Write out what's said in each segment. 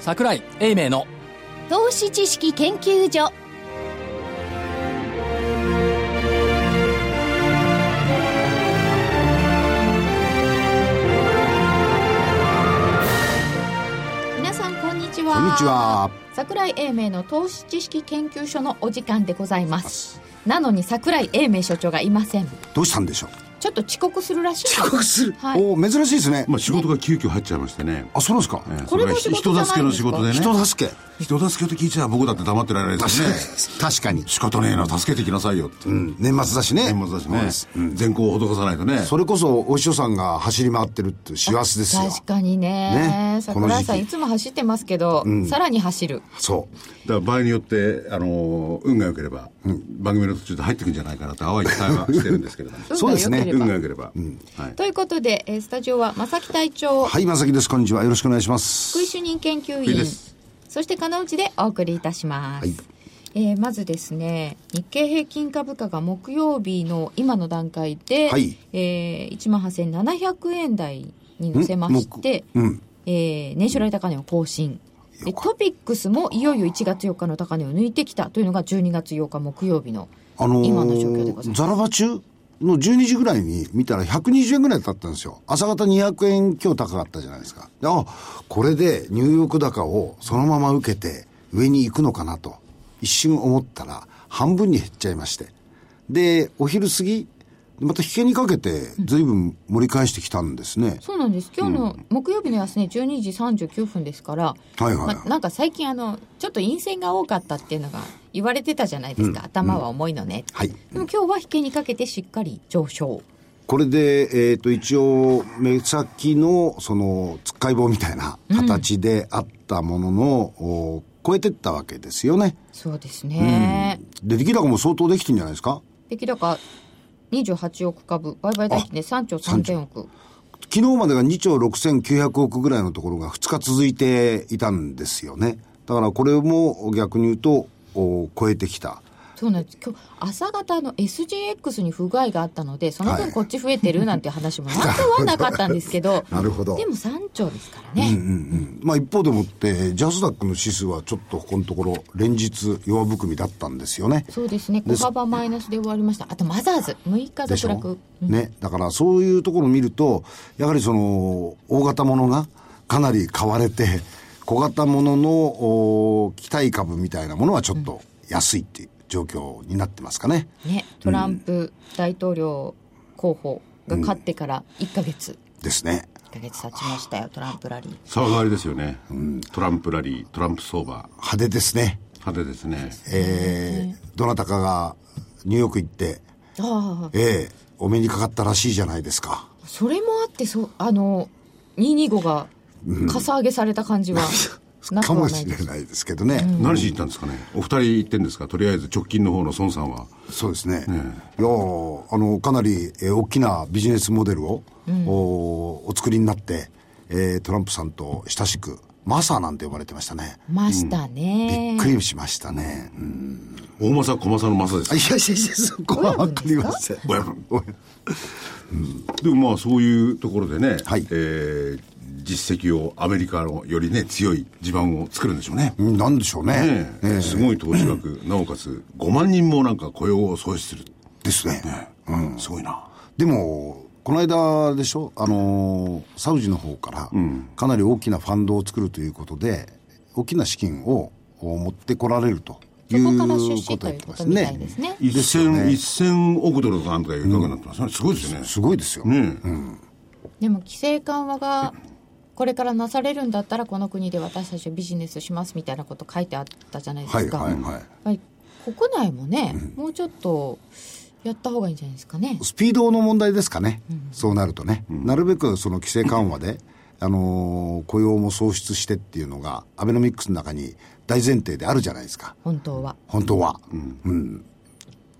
桜井英明の。投資知識研究所。皆さんこんにちは。こんにちは。桜井英明の投資知識研究所のお時間でございます。なのに桜井英明所長がいません。どうしたんでしょう？ちょっと遅刻するらしい遅刻する、はい。お珍しいですね、まあ仕事が急遽入っちゃいましてね。あそうなんですか、ええこれも仕事じゃないんですか？人助けの仕事でね。人助け人助けって聞いちゃ僕だって黙ってられないですね。確かに、仕方ねえな、助けてきなさいよって。うん、年末だしね。年末だしね。善行を施さないとね。それこそお師匠さんが走り回ってるって師走ですよ。確かにね。ね。桜井さこの時期。んいつも走ってますけど、さらに走る。そう。だから場合によって、あのー運が良ければ、番組の途中で入ってくんじゃないかなって淡い期待はしてるんですけれども。そうですね。運運が良ければ。ということで、えースタジオは正木隊長、はい正木です。こんにちは。よろしくお願いします。福井主任研究員そして金内でお送りいたします、はい。えーまずですね日経平均株価が木曜日の今の段階で、はい。えー、1万8700円台に乗せまして、んうん。えー年初来高値を更新。でトピックスもいよいよ1月4日の高値を抜いてきたというのが12月8日木曜日のあのー今の状況でございます。ザラバ中？の12時ぐらいに見たら120円ぐらいだったんですよ。朝方200円今日高かったじゃないですか。であ、これでニューヨーク高をそのまま受けて上に行くのかなと一瞬思ったら半分に減っちゃいまして。で、お昼過ぎ、また引けにかけて随分盛り返してきたんですね。そうなんです今日の木曜日の安値12時39分ですから、はいはいはいまなんか最近あのちょっと陰線が多かったっていうのが言われてたじゃないですか、頭は重いのね、はい。でも今日は引けにかけてしっかり上昇。これで、えっ、と、一応、目先の、その、つっかい棒みたいな形であったものの、お超えてったわけですよね。そうですね、で、出来高も相当できてんじゃないですか？出来高28億株。売買代金で3兆3000億。昨日までが2兆6900億ぐらいのところが2日続いていたんですよね。だからこれも逆に言うと、お超えてきた。そうなんです。今日朝方の SGX に不具合があったのでそのはい。分こっち増えてるなんて話も なくはなかったんですけど なるほど。でも3兆ですからね、うんうん。まあ一方でもって、ジャスダックの指数はちょっとここのところ連日弱含みだったんですよね。そうですね。小幅マイナスで終わりました。あとマザーズ6日続落ね。だからそういうところを見ると、やはりその、大型ものがかなり買われて、小型もののお期待株みたいなものはちょっと安いっていう状況になってますかね。ね、トランプ大統領候補が勝ってから1ヶ月、ですね。1ヶ月経ちましたよトランプラリー騒がわりですよね。トランプラリー、トランプ相場。派手ですね。派手ですね。えー、どなたかがニューヨーク行って、ああええお目にかかったらしいじゃないですか。それもあってそうあの225がかさ上げされた感じはなく かもしはないですれないですけどね。何しに行ったんですかね？お二人行ってんですか？とりあえず直近の方の孫さんは。そうですね。いやーあの、かなり、えー大きなビジネスモデルを、おお作りになって、えートランプさんと親しく、マサなんて呼ばれてましたね。ましたびね、っくりしましたね。うん、大政、小政の政ですあいやいやいや、そこはわかりません。親分でもまあそういうところでね、はいえー実績をアメリカのよりね強い地盤を作るんでしょうね。うんなんでしょうね。ねえええすごい投資額、なおかつ5万人もなんか雇用を創出する。ですね。うん、すごいな。でも、この間でしょ、あのーサウジの方から、かなり大きなファンドを作るということで、大きな資金をお持ってこられるといそこから出う資ことを言ってますねで。すね一千、一千億ドルかなんとかいう額になってますね。すごいですよね。すごいですよ。ねでも規制緩和がこれからなされるんだったらこの国で私たちはビジネスしますみたいなこと書いてあったじゃないですか、はいはいはい。国内もね、もうちょっとやった方がいいんじゃないですかね。スピードの問題ですかね、そうなるとね、なるべくその規制緩和で、あのー雇用も創出してっていうのが、アベノミックスの中に大前提であるじゃないですか、本当は。本当は。うん。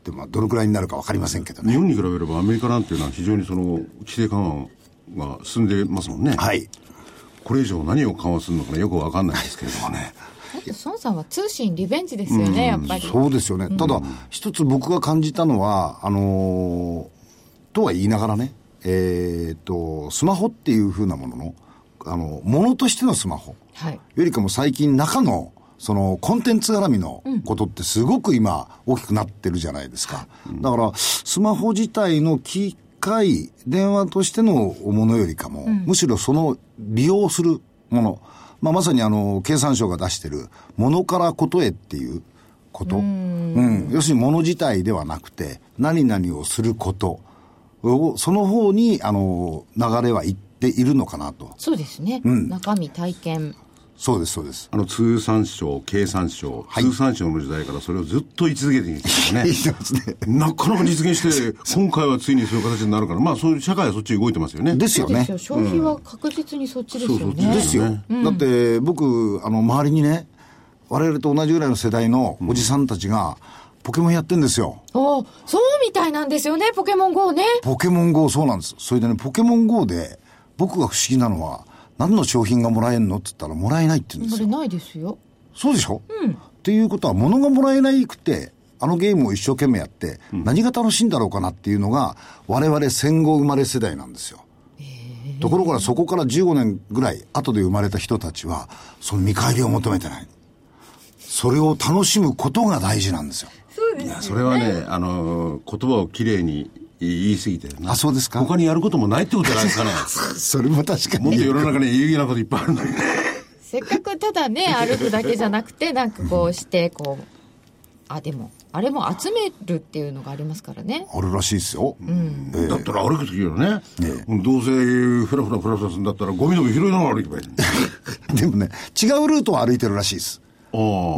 でも、どのくらいになるか分かりませんけどね。日本に比べればアメリカなんていうのは非常にその規制緩和が進んでますもんね。はい。これ以上何を緩和するのかよくわかんないですけれどもね。孫さんは通信リベンジですよね、やっぱりそうですよね。ただ、一つ僕が感じたのは、あのーとは言いながらね、えーっと、スマホっていう風なものの、あの、ものとしてのスマホ。はいよりかも最近中の、そのコンテンツ絡みのことってすごく今大きくなってるじゃないですか。だから、スマホ自体の機械、電話としてのものよりかも、むしろその利用するもの、まあ、まさにあの、経産省が出してる、ものからことへっていうこと。うん。要するにもの自体ではなくて、何々をすることを、その方に、あの、流れはいっているのかなと。そうですね、中身体験そうです、そうです。あの通産省、経産省、はい通産省の時代からそれをずっと言い続けてき てますね言ってますね。なかなか実現して、今回はついにそういう形になるから、まあそういう社会はそっちに動いてますよね。ですよね消費は確実にそっちですよね、そうそうですよ。ねだって、僕、あの、周りにね、我々と同じぐらいの世代のおじさんたちが、ポケモンやってんですよ。おそうみたいなんですよねポケモン GO ねポケモン GO そうなんです。それでね、ポケモン GO で、僕が不思議なのは、何の商品がもらえんのって言ったら、もらえないって言うんですよ。ないですよそうでしょ？うん。っていうことは、物がもらえないくて、あのゲームを一生懸命やって、何が楽しいんだろうかなっていうのが、我々戦後生まれ世代なんですよ。ところがそこから15年ぐらい後で生まれた人たちは、その見返りを求めてない。それを楽しむことが大事なんですよ。いや、それはね、あの、言葉をきれいに言い過ぎてるなあそうですか？他にやることもないってことじゃないですかね。それも確かに。もっと世の中に有意義なこといっぱいあるのにね。せっかくただね 歩くだけじゃなくてなんかこうしてこうあでもあれも集めるっていうのがありますからねあるらしいですよ。ええだったら歩くときよね、どうせフラフラフラフラするんだったらゴミでも拾いながら歩けばいい。でもね、違うルートを歩いてるらしいです。あ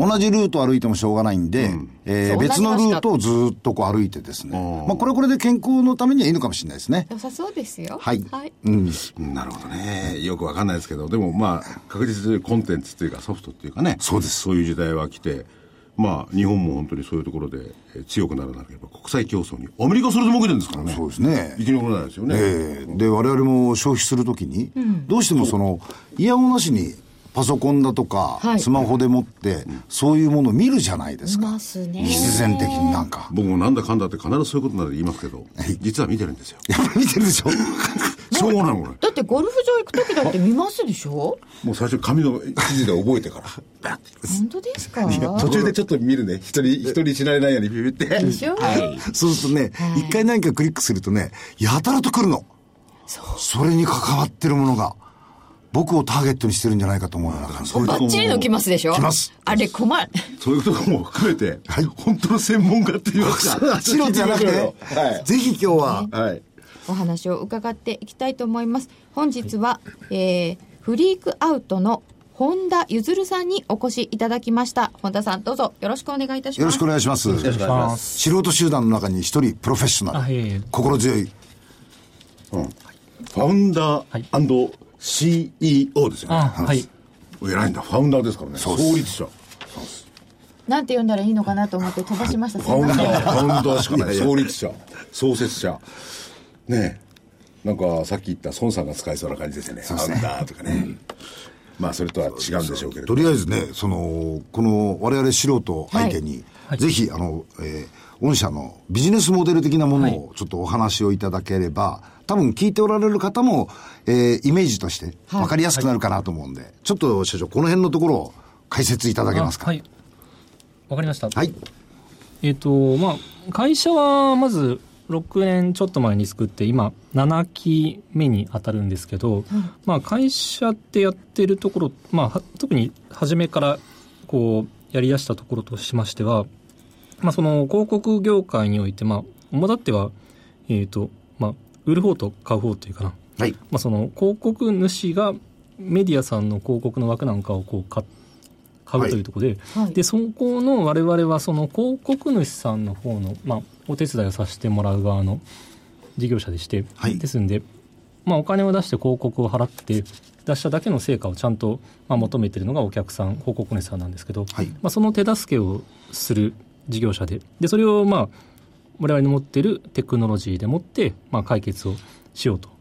同じルートを歩いてもしょうがないんで、えーそう別のルートをずっとこう歩いてですね。まあこれはこれで健康のためにはいいのかもしれないですね。良さそうですよはい。はい、うん。あ、なるほどね。よくわかんないですけど、でもまあ、確実にコンテンツっていうかソフトっていうかね。そうですそういう時代は来て、まあ、日本も本当にそういうところでえー強くならなければ国際競争に。アメリカそれで儲けてるんですからね。そうですね生き残れないですよね。ええで、我々も消費するときに、どうしてもその、イヤホンなしにパソコンだとか、はいスマホでもって、そういうものを見るじゃないですいか。ますね必然的になんか。僕もなんだかんだって必ずそういうことなら言いますけど、実は見てるんですよ。やっぱり見てるでしょ？そうなのこれ。だってゴルフ場行く時だって見ますでしょ？もう最初紙の記事で覚えてから。バッて本当ですか？途中でちょっと見るね。一人、一人死なれないようにビビって。でしょ、そうするとね、一、回何かクリックするとね、やたらと来るの。それに関わってるものが、僕をターゲットにしてるんじゃないかと思うような感じ。バッチリの来ますでしょ？来ますあれ困るそういうところも含めて、はい本当の専門家って言いますか。白じゃなくて、はい。ぜひ今日は、はい。お話を伺っていきたいと思います本日は、えー、フリークアウトの本田ゆずるさんにお越しいただきました本田さんどうぞよろしくお願いいたしますよろしくお願いします。よろしくお願いします。素人集団の中に一人プロフェッショナル、心強い。うん。ファウンダー CEO ですよね。あはい偉いんだ。ファウンダーですからね。創立者。なんて呼んだらいいのかなと思って飛ばしましたすファウンダー、ファウンダーしかない。創立者、創設者。ねえ。なんかさっき言った孫さんが使いそうな感じですよね。ファウンダーとかね。まあそれとは違うんでしょうけれどと。りあえずね、その、この我々素人相手に、ぜひ、あの、えー御社のビジネスモデル的なものをちょっとお話をいただければ、多分聞いておられる方も、えーイメージとして分かりやすくなるかなと思うんで、ちょっと社長、この辺のところを解説いただけますか？あはい。わかりました。はい。えっ、とまあ会社はまず6年ちょっと前に作って今7期目に当たるんですけど、まあ会社ってやってるところ、まあは特に初めからこうやり出したところとしましては、まあその広告業界においてまあ主だってはえっ、とまあ売る方と買う方というかな、はい。まあ、その広告主がメディアさんの広告の枠なんかをこう買買うというところで,、はいでそこの我々はその広告主さんの方の、まあ、お手伝いをさせてもらう側の事業者でして、はいですんで、まあ、お金を出して広告を払って出しただけの成果をちゃんと、まあ、求めてるのがお客さん広告主さんなんですけど、はいまあ、その手助けをする事業者ででそれをまあ我々の持っているテクノロジーでもって、まあ、解決をしようと。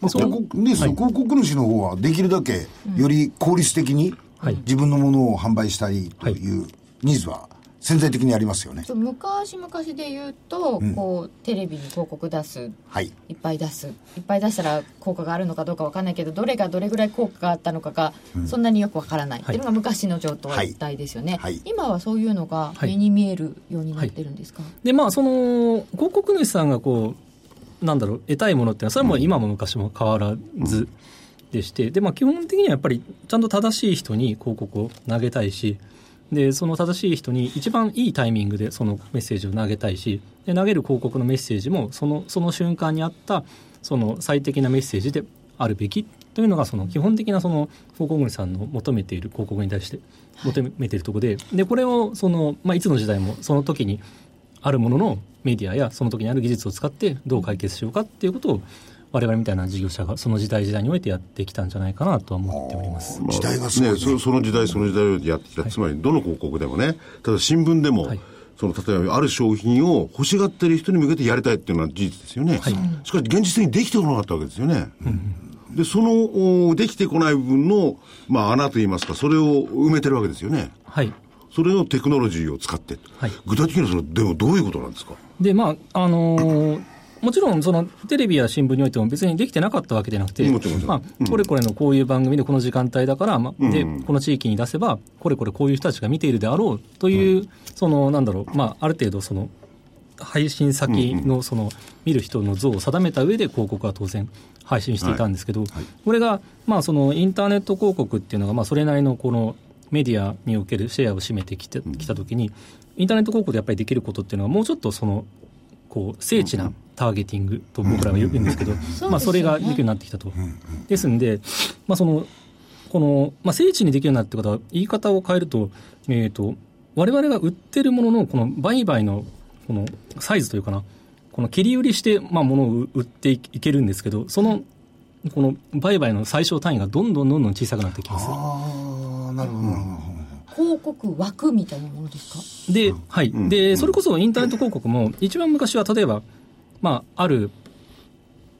まあ、広告ね、その広告主の方はできるだけより効率的にはい。自分のものを販売したいというニーズは潜在的にありますよね。昔々で言うと、こうテレビに広告出すはい。いっぱい出す。いっぱい出したら効果があるのかどうかわかんないけどどれがどれぐらい効果があったのかがそんなによくわからない。っていうのが昔の状態ですよね、はい。はい。今はそういうのがはい。目に見えるようになってるんですか、でまあその広告主さんがこうなんだろう得たいものっていうのはそれはもう今も昔も変わらずでして、でまあ基本的にはやっぱりちゃんと正しい人に広告を投げたいしでその正しい人に一番いいタイミングでそのメッセージを投げたいしで投げる広告のメッセージもそのその瞬間にあったその最適なメッセージであるべきというのがその基本的なその広告主さんの求めている広告に対して求めているところででこれをその、まあ、いつの時代もその時にあるもののメディアやその時にある技術を使ってどう解決しようかっていうことを我々みたいな事業者がその時代時代においてやってきたんじゃないかなとは思っております。時代がすごいねねそその時代その時代をやってきた、つまりどの広告でもねただ新聞でも、はい。その例えばある商品を欲しがってる人に向けてやりたいっていうのは事実ですよね、しかし現実的にできてこなかったわけですよね、でそのおできてこない部分の、まあ、穴といいますかそれを埋めてるわけですよね。はいそれをテクノロジーを使って、はい。具体的にはそれでもどういうことなんですか？でまああのー もちろんそのテレビや新聞においても別にできてなかったわけでなくて、まあ、これこれのこういう番組でこの時間帯だから、まあ、でこの地域に出せばこれこれこういう人たちが見ているであろうという、そのなんだろう、まあ、ある程度その配信先のその見る人の像を定めた上で広告は当然配信していたんですけど、これがまあそのインターネット広告っていうのがまあそれなりのこのメディアにおけるシェアを占めてきてきたときに、インターネット広告でやっぱりできることっていうのはもうちょっとそのこう精緻なターゲティングと僕らは言うんですけど、まあ、それができるようになってきたと。ですんで、まあ、そのこの、まあ、精緻にできるようになってことは言い方を変えると,、えー、と我々が売ってるもののこの売買のこのサイズというかなこの切り売りして、まあ、物を売っていけるんですけどそのこの売買の最小単位がどんどんどんどん小さくなってきます。なるほど。広告枠みたいなものですか？で、はい。で、それこそインターネット広告も、一番昔は例えば、まあ、ある、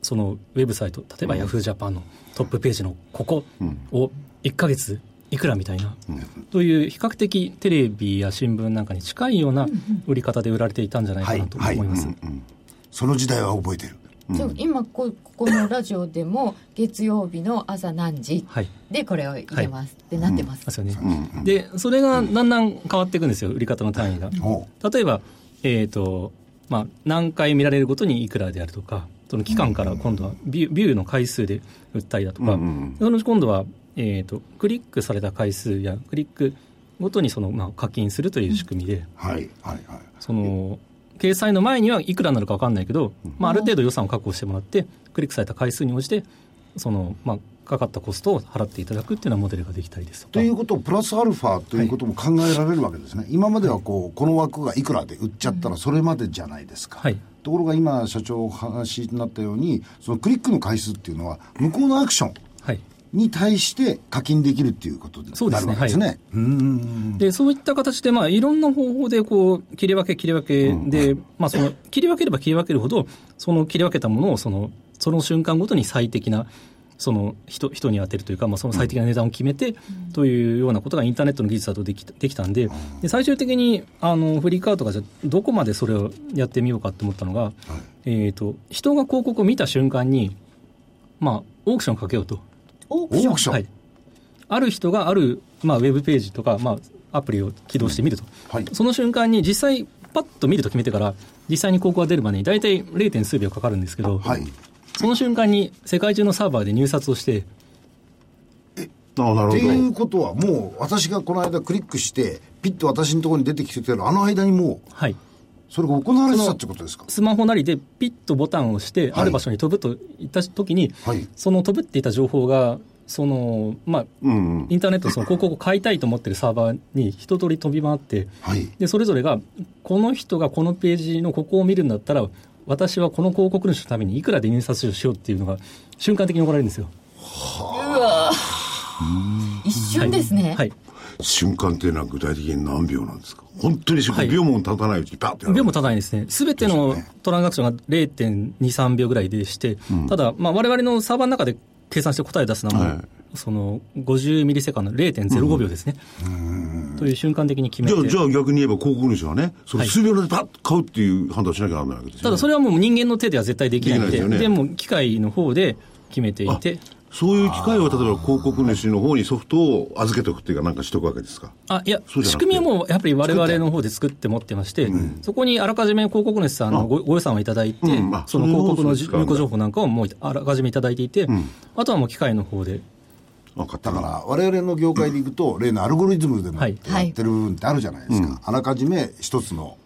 そのウェブサイト、例えばヤフージャパンのトップページのここを1ヶ月いくらみたいな、という比較的テレビや新聞なんかに近いような売り方で売られていたんじゃないかなと思います。その時代は覚えてるじゃあ今こここのラジオでも 月曜日の朝何時はい。でこれを入れます。ってなってます、ですよね。で、それがだんだん変わっていくんですよ、売り方の単位が。お例えば、えーとまあ、何回見られるごとにいくらであるとか、その期間から今度はビュービューの回数で売ったりだとか、そのうち今度は、えー、とクリックされた回数やクリックごとにその、まあ、課金するという仕組みで、はいはいはい。その掲載の前にはいくらになるか分かんないけど、まあ、ある程度予算を確保してもらって、クリックされた回数に応じて、そのまあ、かかったコストを払っていただくっていうようなモデルができたりですとか。ということをプラスアルファということも考えられるわけですね、今まではこうこの枠がいくらで売っちゃったらそれまでじゃないですか、はい。ところが今社長お話になったようにそのクリックの回数っていうのは向こうのアクションはいに対して課金できるっていうことになそうですね。るわけですね。うーん。でそういった形で、まあ、いろんな方法でこう切り分け、切り分けで、まあ、その切り分ければ切り分けるほど、その切り分けたものをそのその瞬間ごとに最適なその人人に当てるというか、まあ、その最適な値段を決めてというようなことがインターネットの技術だとできたできたんで、で最終的にあのフリーカートがじゃあどこまでそれをやってみようかと思ったのが、えー、と人が広告を見た瞬間に、まあ、オークションをかけようと。オークション。はい、ある人がある、まあ、ウェブページとか、まあ、アプリを起動してみると、はい。その瞬間に実際、パッと見ると決めてから、実際に広告が出るまでに大体 0. 数秒かかるんですけど、はい。その瞬間に世界中のサーバーで入札をして、ああなるほど。っていうことはもう私がこの間クリックしてピッと私のところに出てきてるあの間にもうはい、それが行われてたってことですか？スマホなりでピッとボタンを押して、はい。ある場所に飛ぶといったときに、はい。その飛ぶっていった情報が、そのまあ、うんうん。インターネットのその広告を買いたいと思ってるサーバーに一通り飛び回って、はい。でそれぞれがこの人がこのページのここを見るんだったら私はこの広告主のためにいくらで入札をしようっていうのが瞬間的に行われるんですよ。一瞬ですね、はい、瞬間っていうのは具体的に何秒なんですか？本当に秒も経たないうちにパッてやる。秒もたないですね、すべてのトランザクションが0.23秒ぐらいでして、ただ、まあ、我々のサーバーの中で計算して答え出すのはもう、はい。その50ミリセカンド0.05秒ですね、という瞬間的に決めて。じゃあ、逆に言えば広告主はね、そのはい。数秒でパッと買うっていう判断をしなきゃならないわけですよ、ね。ただそれはもう人間の手では絶対できないので、でね。でも機械の方で決めていて、そういう機会を例えば広告主の方にソフトを預けておくっていうかなんかしとくわけですか？あいや仕組みはもうやっぱり我々の方で作って持ってまして、そこにあらかじめ広告主さんのごご予算をいただいて、うん。あその広告の入庫情報なんかをもうあらかじめいただいていて、あとはもう機械の方で、分かっただから我々の業界でいくと、例のアルゴリズムでもはいやってる部分ってあるじゃないですか、あらかじめ一つの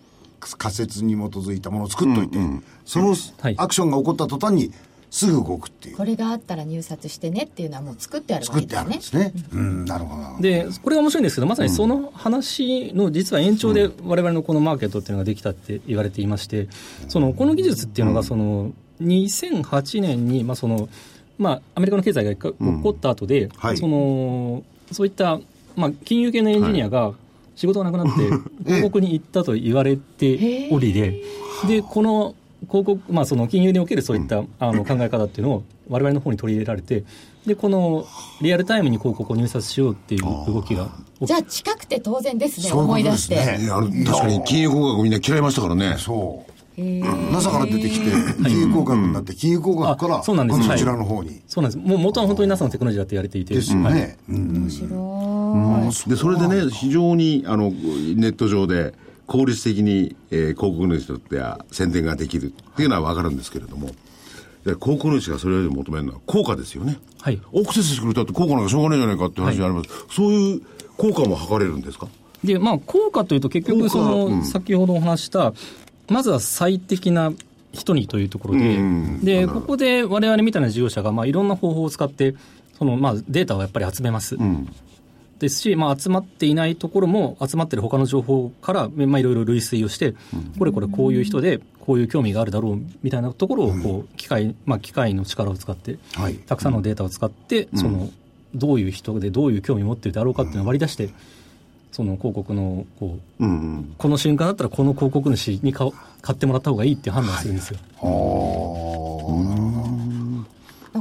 仮説に基づいたものを作っといて、そのはい。アクションが起こった途端にすぐ動くっていう、これがあったら入札してねっていうのはもう作ってあるわけですね。作ってあるんで。すね、うん、なるほどなるほど。で、これが面白いんですけど、まさにその話の実は延長で、われわれのこのマーケットっていうのができたって言われていまして、そのこの技術っていうのが、その2008年に、まあそのまあ、アメリカの経済が起こった後で、はい。そのそういった、まあ、金融系のエンジニアが仕事がなくなって、広告に行ったと言われておりで、でこの広告、まあ、その金融におけるそういった、あの考え方っていうのを、われわれの方に取り入れられて、でこのリアルタイムに広告を入札しようっていう動きがじゃあ近くて当然ですね、思い出して。確かに金融工学みんな嫌いましたからね。そう。NASA から出てきて金融工学になって金融工学からあそうなんです。こちらの方に、そうなんです。もう元は本当に NASA のテクノロジーだって言われていて。ですよはい。ね、うん。面白い。で、それでね、非常に、あの、ネット上で効率的に、えー広告主にとっては宣伝ができるっていうのはわかるんですけれども、で広告主がそれより求めるのは効果ですよね。はい。アクセスしてくれたって効果なんかしょうがないじゃないかって話になります。そういう効果も測れるんですか？で、まあ、効果というと結局、その、先ほどお話した、まずは最適な人にというところで、で、ここで我々みたいな事業者が、まあ、いろんな方法を使って、その、まあ、データをやっぱり集めます。ですし、まあ、集まっていないところも、集まってる他の情報から、まあ、いろいろ類推をして、これこれこういう人で、こういう興味があるだろうみたいなところを、こう、機械、まあ、機械の力を使って、はい。たくさんのデータを使って、その、どういう人でどういう興味を持っているであろうかっていうのを割り出して、その広告の、こう、うんうん。この瞬間だったらこの広告主に買お買ってもらった方がいいっていう判断をするんですよ。だ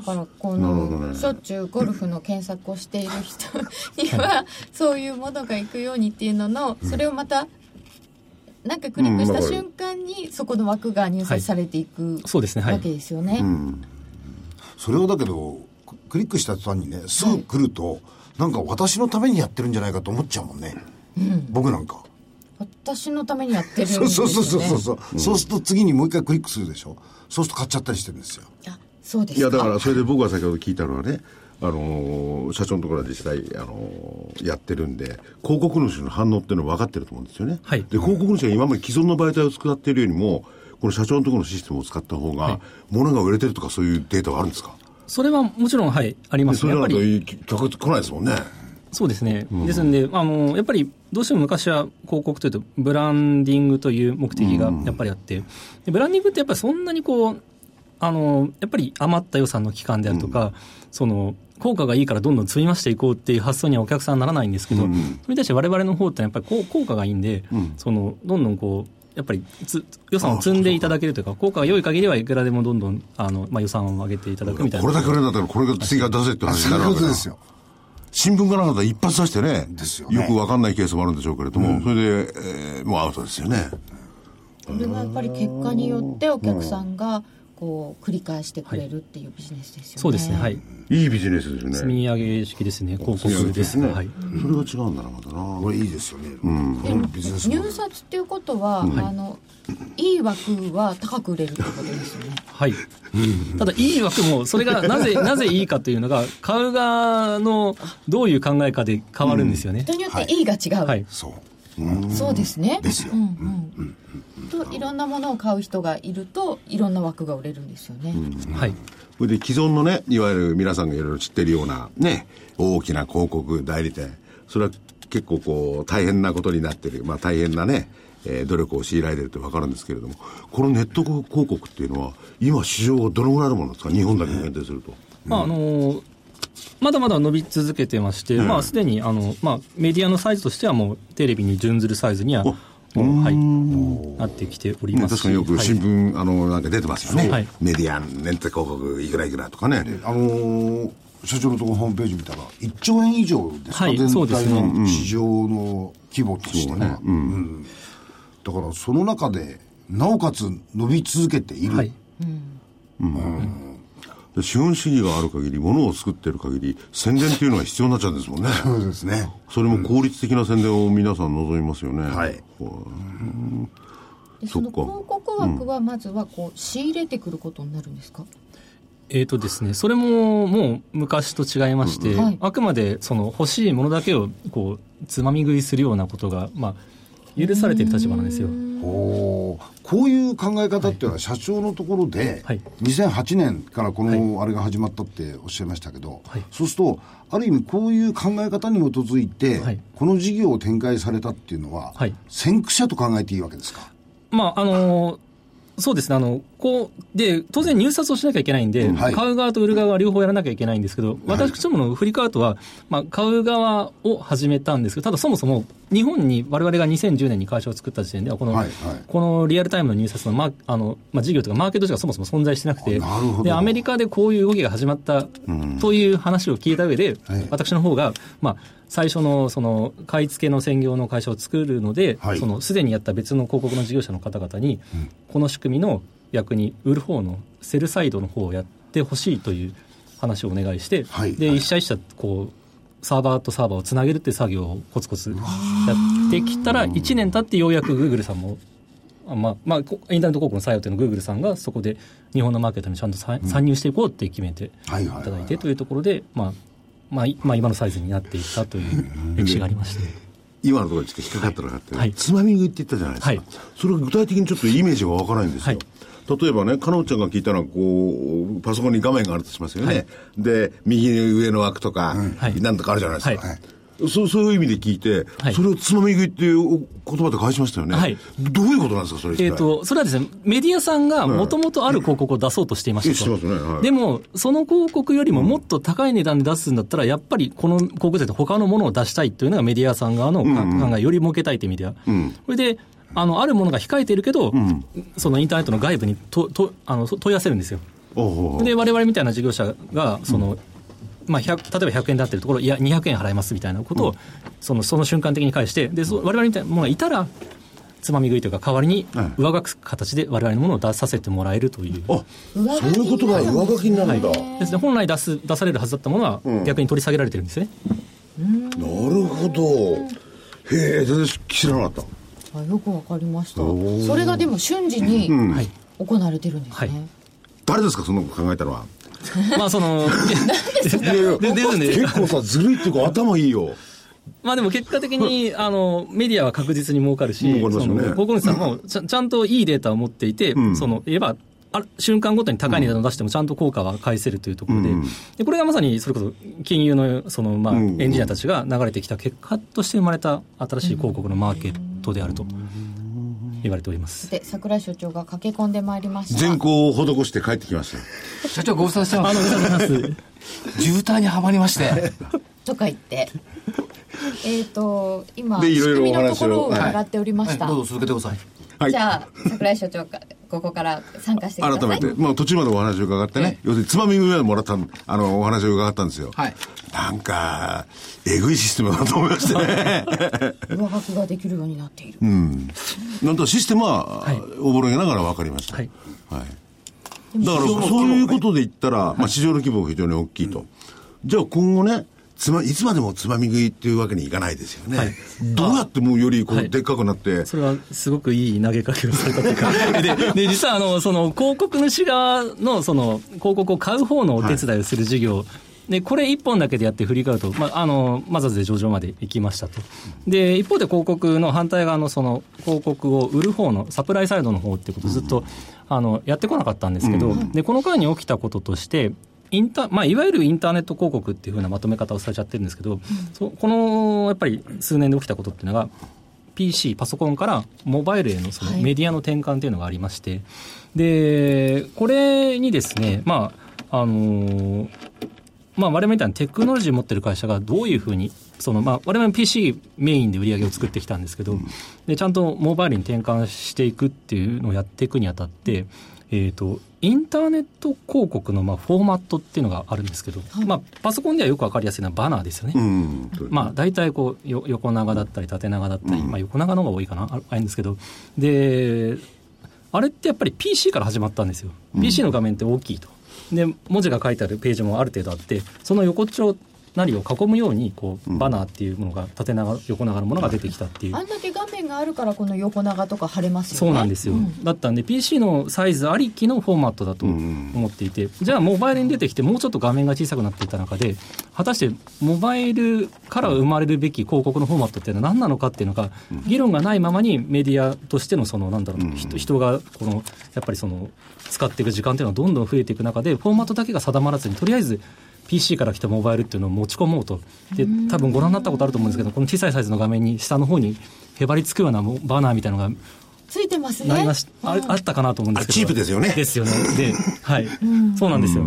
からこのしょっちゅうゴルフの検索をしている人にはそういうものが行くようにっていうののそれをまたなんかクリックした瞬間にそこの枠が入札されていくそうですねはい。わけですよね。それをだけどククリックした途端にねすぐ来ると、なんか私のためにやってるんじゃないかと思っちゃうもんね、僕なんか。私のためにやってるんですよね。そうそうそうそうそう、そうすると次にもう一回クリックするでしょ。そうすると買っちゃったりしてるんですよ。あそうですいや、だからそれで僕が先ほど聞いたのはね、あのー社長のところは実際、あのーやってるんで、広告主の反応っていうのは分かってると思うんですよね。はいで、広告主が今まで既存の媒体を使っているよりも、この社長のところのシステムを使った方が、物が売れてるとかそういうデータはあるんですか？それはもちろん、はい、ありま。ですそれだとやっぱり、客来ないですもんね。そうですね。ですんで、あの、やっぱり、どうしても昔は広告というと、ブランディングという目的がやっぱりあって、でブランディングってやっぱりそんなにこう、あの、やっぱり余った予算の期間であるとか、その、効果がいいからどんどん積み増していこうっていう発想にはお客さんならないんですけど、それに対して我々の方ってやっぱり効果がいいんで、その、どんどんこう、やっぱりつ予算を積んでいただけるというか、効果が良い限りはいくらでもどんどんあの、まあ、予算を上げていただくみたいな。これだけ売れんだったら、これが次が出せって話になるわけだ。ことですよ。新聞がなかったら一発出してね、ですよね。くわかんないケースもあるんでしょうけれども、それで、えーもうアウトですよね。これがやっぱり結果によってお客さんがこう繰り返してくれるっていうビジネスですよね。そうですね、はい。いいビジネスですよね。積み上げ式ですね、広告ですね。はい。それが違うんだな、またな。これいいですよね、でもビジネスモデル入札っていうことは、あのいい枠は高く売れるってことですよね。はい。ただ、いい枠も、それがなぜ、なぜいいかというのが、買う側のどういう考えかで変わるんですよね。人によっていいが違う。はい。そうそうですね。ですようんうん。といろんなものを買う人がいるといろんな枠が売れるんですよね。はい。それで既存のね、いわゆる皆さんがいろいろ知ってるようなね、大きな広告代理店、それは結構こう大変なことになってる、まあ大変なね、えー努力を強いられてるって分かるんですけれども、このネット広告っていうのは、今市場がどのぐらいあるものなんですか？日本だけに限定すると。まあ、あのまだまだ伸び続けてまして、まあ、すでに、あの、まあ、メディアのサイズとしてはもう、テレビに準ずるサイズにはもはい、なってきておりねます。し確かによく新はい。聞、あの、なんか出てますよね。はい。メディア、ネット広告、いくらいくらとかね。あのー社長のところホームページ見たら1兆円以上ですか、はいそうですね。全体の市場の規模としてね、うん。だからその中でなおかつ伸び続けている、はいで資本主義がある限り、物を作ってる限り、宣伝っていうのが必要になっちゃうんですもんね。そうですね。それも効率的な宣伝を皆さん望みますよね。はい。でその広告枠はまずはこう仕入れてくることになるんですか、えーとですね、それももう昔と違いまして、はい。あくまでその欲しいものだけをこうつまみ食いするようなことが、まあ、許されている立場なんですよ。おー。こういう考え方っていうのは社長のところで、はい。2008年からこのあれが始まったっておっしゃいましたけど、はい。そうするとある意味こういう考え方に基づいて、はい。この事業を展開されたっていうのは、はい。先駆者と考えていいわけですか？まあ、あのそうですね、あの、こう、で、当然入札をしなきゃいけないんで、はい。買う側と売る側は両方やらなきゃいけないんですけど、私どものフリーカートは、まあ、買う側を始めたんですけど、ただそもそも、日本に我々が2010年に会社を作った時点では、この、はいはい。このリアルタイムの入札の、まあ、あの、まあ、事業というか、マーケットしかそもそも存在してなくて、で、アメリカでこういう動きが始まったという話を聞いた上で、はい。私の方が、まあ、最初の、その、買い付けの専業の会社を作るので、はい。その、すでにやった別の広告の事業者の方々に、この仕組みの逆に売る方のセルサイドの方をやってほしいという話をお願いして、で、はい。はい。一社一社、こう、サーバーとサーバーをつなげるっていう作業をコツコツやってきたら、1年経ってようやくグーグルさんも、あまあ、まあ、こインターネット広告の採用というのグーグルさんがそこで日本のマーケットにちゃんとさ参入していこうって決めていただいてというところで、まあ、まあ、いまあ、今のサイズになっていったという歴史がありまして。今のところでちょっと引っかかったのがあって、はい。つまみ食いって言ったじゃないですか、はい。それが具体的にちょっとイメージがわからないんですよ、はい。例えばね、かのんちゃんが聞いたのは、こう、パソコンに画面があるとしますよね。はい。で、右上の枠とか、はい。なんとかあるじゃないですか。はいそうそういう意味で聞いて、はい。それをつまみ食いっていう言葉で返しましたよね。はい。どういうことなんですか、それえー、とそれはですね、メディアさんがもともとある広告を出そうとしていまえしたと、してますねはい。でも、その広告よりももっと高い値段で出すんだったら、やっぱりこの広告税で他のものを出したいというのがメディアさん側の考え、より儲けたいという意味では。ん。これであのあるものが控えているけど、そのインターネットの外部にととあの問い合わせるんですよ。おうおうで、我々みたいな事業者が、その、まあ、100例えば100円であってるところ、いや、200円払いますみたいなことを、そのその瞬間的に返して、で、そ我々みたいなものがいたら、つまみ食いというか、代わりにはい上書く形で我々のものを出させてもらえるという。あ、そういうことが上書きになるんだ。ですね、本来出す出されるはずだったものは、逆に取り下げられてるんですね。なるほど。へえ、全然知らなかった。あよくわかりましたそれがでも瞬時にはい。行われてるんですね、はい誰ですか、その考えたのは。まあ、その、結構さ、ずるいっていうか頭いいよ。まあでも結果的に、あの、メディアは確実に儲かるし、広告主さんもちゃちゃんといいデータを持っていて、ん。その、言えば、瞬間ごとに高い値段を出してもちゃんと効果は返せるというところで、うん。でこれがまさにそれこそ金融のその、まあ、うん。エンジニアたちが流れてきた結果として生まれた新しい広告のマーケットであると言われております。で桜井所長が駆け込んでまいりました。善行を施して帰ってきました。社長ご無沙汰してます。渋滞にはまりまして。とか言って。えっと今でいろいろ仕組みのところをお話を伺っておりました、はいどうぞ続けてくださいはいじゃあ桜井所長かここから参加して改めて、まあ途中までお話を伺ってね、ええ要するにつまみ食いまでもらったんあの、お話を伺ったんですよ。はいなんか、えぐいシステムだと思いましてね。上書きができるようになっている、うん。なんとシステムは、はいおぼろげながら分かりました。はいはい。だから、そういうことで言ったら、まあ市場の規模が非常に大きいと。じゃあ今後ね、つま、いつまでもつまみ食いっていうわけにいかないですよね。はい。どうやってもうよりこう、はい。でっかくなって、それはすごくいい投げかけをされたというか、でで実はあのその広告主側のその広告を買う方のお手伝いをする事業、でこれ一本だけでやって振り返ると、まあ、あのマザーズで上場まで行きましたと、で一方で広告の反対側のその広告を売る方のサプライサイドの方っていうことをずっと、あのやってこなかったんですけど、でこの間に起きたこととして、インタまあ、いわゆるインターネット広告っていうふうなまとめ方をされちゃってるんですけど、そこのやっぱり数年で起きたことっていうのが、PC、パソコンからモバイルへのそのはい。メディアの転換というのがありまして、で、これにですね、まあ、あのまあ、我々みたいなテクノロジーを持ってる会社がどういうふうにそのまあ我々も PC メインで売り上げを作ってきたんですけど、でちゃんとモバイルに転換していくっていうのをやっていくにあたって、えー、とインターネット広告のまあフォーマットっていうのがあるんですけど、まあ、パソコンではよくわかりやすいのはバナーですよね。うん。まあ、大体こうよ横長だったり縦長だったり、まあ、横長の方が多いかな。ああれんですけど。であれってやっぱり PC から始まったんですよ。PC の画面って大きいと。で文字が書いてあるページもある程度あってその横丁なりを囲むようにこうバナーっていうものが縦長横長のものが出てきたっていう。あんだけ画面があるからこの横長とか貼れますよね。そうなんですよ、だったんで PC のサイズありきのフォーマットだと思っていて、じゃあモバイルに出てきてもうちょっと画面が小さくなっていった中で果たしてモバイルから生まれるべき広告のフォーマットっていうのは何なのかっていうのが議論がないままにメディアとしてのそのなんだろう、人人がこのやっぱりその使っていく時間っていうのはどんどん増えていく中でフォーマットだけが定まらずにとりあえず PC から来たモバイルっていうのを持ち込もうと。で多分ご覧になったことあると思うんですけどこの小さいサイズの画面に下の方にへばりつくようなバナーみたいなのがついてますね。なりましああったかなと思うんですけど。あチープですよね。ですよね。で はい、そうなんですよ、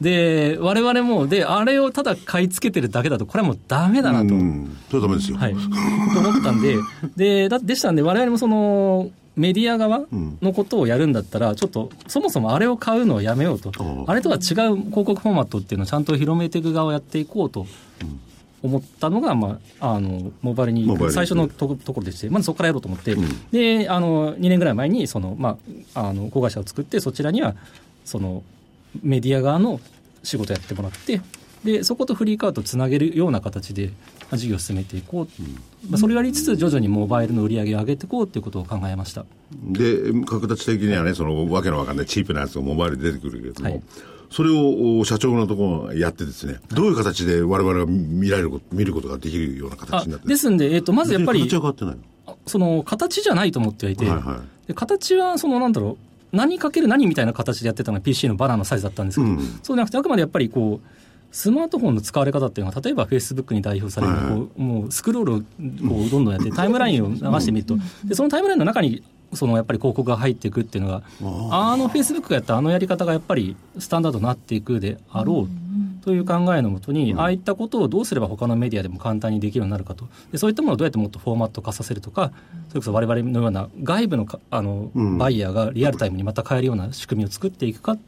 で我々もであれをただ買い付けてるだけだとこれはもうダメだなと、うん。それはダメですよ。はい、と思ったんででだでしたんで我々もそのメディア側のことをやるんだったら、ちょっとそもそもあれを買うのをやめようと、あれとは違う広告フォーマットっていうのをちゃんと広めていく側をやっていこうと思ったのが、まあ、あのモバイルに最初のとこところでして、まずそこからやろうと思って、であの2年ぐらい前にその、まあ、あの子会社を作って、そちらにはそのメディア側の仕事やってもらって、でそことフリーカードをつなげるような形でまあ事業を進めていこう、まあ、それをやりつつ、徐々にモバイルの売り上げを上げていこうということを考えました。で、形的にはね、そのわけのわかんないチープなやつがモバイルで出てくるけれども、はい。それをお社長のところがやってですね、どういう形で我々が見られること、見ることができるようなあ形になってるですんで、えっとまずやっぱり形は変わってないの？その形じゃないと思ってはいて、はいはい。で形はそのなんだろう何かける何みたいな形でやってたのが PC のバナーのサイズだったんですけど、うん。そうじゃなくてあくまでやっぱりこうスマートフォンの使われ方っていうのは例えばフェイスブックに代表される、こうもうスクロールをこうどんどんやってタイムラインを流してみると。でそのタイムラインの中にそのやっぱり広告が入っていくっていうのがあのフェイスブックがやったあのやり方がやっぱりスタンダードになっていくであろうという考えのもとに、ああいったことをどうすれば他のメディアでも簡単にできるようになるかと。でそういったものをどうやってもっとフォーマット化させるとかそれこそ我々のような外部のかあの、ん。バイヤーがリアルタイムにまた買えるような仕組みを作っていくか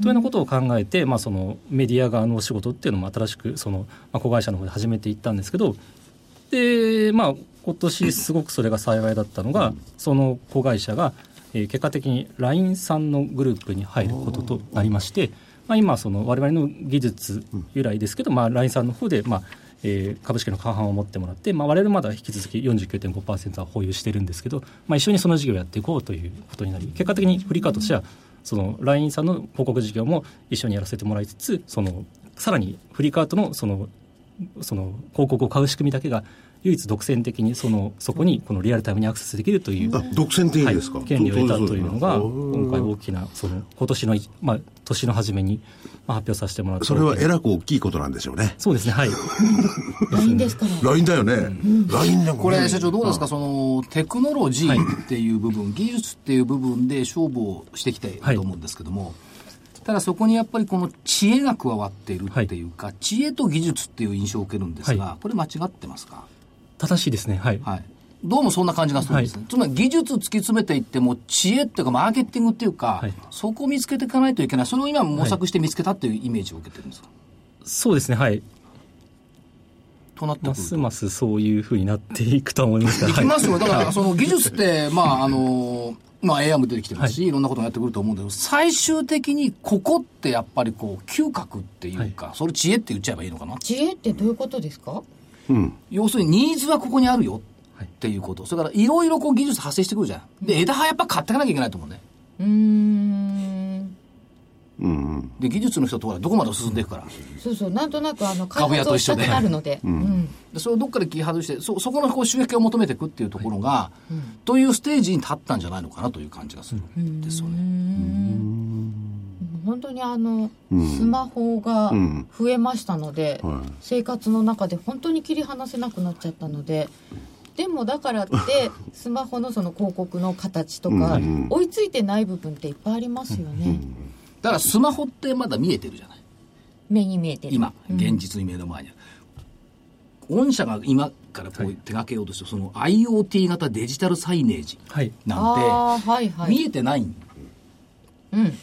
というようなことを考えて、まあ、そのメディア側のお仕事っていうのも新しくその、まあ、子会社の方で始めていったんですけどで、まあ、今年すごくそれが幸いだったのが、その子会社が、えー結果的に LINE さんのグループに入ることとなりまして、まあ、今その我々の技術由来ですけど、まあ、LINE さんの方で、まあえー株式の過半を持ってもらって、まあ、我々まだ引き続き49.5%は保有してるんですけど、まあ、一緒にその事業をやっていこうということになり結果的にフリーカーとしてはその LINE さんの広告事業も一緒にやらせてもらいつつそのさらにフリーカートのそのその広告を買う仕組みだけが唯一独占的にそのそこにこのリアルタイムにアクセスできるという、あ、独占的はいですか、権利を得たというのが今回大きなその今年のい、まあ、年の初めにまあ発表させてもらったそれはえらく大きいことなんでしょうね。そうですねはい。LINE ですから。LINE だよね。LINE でもね。これ、社長どうですか、その、テクノロジーっていう部分、技術っていう部分で勝負をしてきていると思うんですけども、ただそこにやっぱりこの知恵が加わっているっていうか、知恵と技術っていう印象を受けるんですが、はこれ間違ってますか？正しいですねはい、はい。どうもそんな感じがするんですね。つまり技術突き詰めていっても知恵っていうかマーケティングっていうか、はいそこを見つけていかないといけない。それを今模索して見つけたっていうイメージを受けてるんですか、そうですねはいとなってくると。ますますそういうふうになっていくとは思いますがいきますよ。はいだから、その技術って、まあ、あの、まあ AI も出てきてますし、い、ろんなこともやってくると思うんだけど、最終的にここってやっぱりこう、嗅覚っていうか、それ知恵って言っちゃえばいいのかな？知恵ってどういうことですか？うん。要するにニーズはここにあるよっていうこと。それからいろいろこう技術発生してくるじゃん。で、枝葉やっぱ買っていかなきゃいけないと思うね。うーん。うんうん。で、技術の人とかどこまで進んでいくから。そうそう、なんとなくあの、開発をしたくと一緒でなるので。うん。でそれをどっかで切り外して、そ、そこのこう収益を求めていくっていうところが、というステージに立ったんじゃないのかなという感じがするんですよね。本当にあの、スマホがん。増えましたので、はい。生活の中で本当に切り離せなくなっちゃったのででもだからって スマホのその広告の形とか、追いついてない部分っていっぱいありますよね、だからスマホってまだ見えてるじゃない？目に見えてる。今、現実に目の前に。ある。御社が今からこう手掛けようとしてるその IoT 型デジタルサイネージはいなんああはいて、はい。見えてないん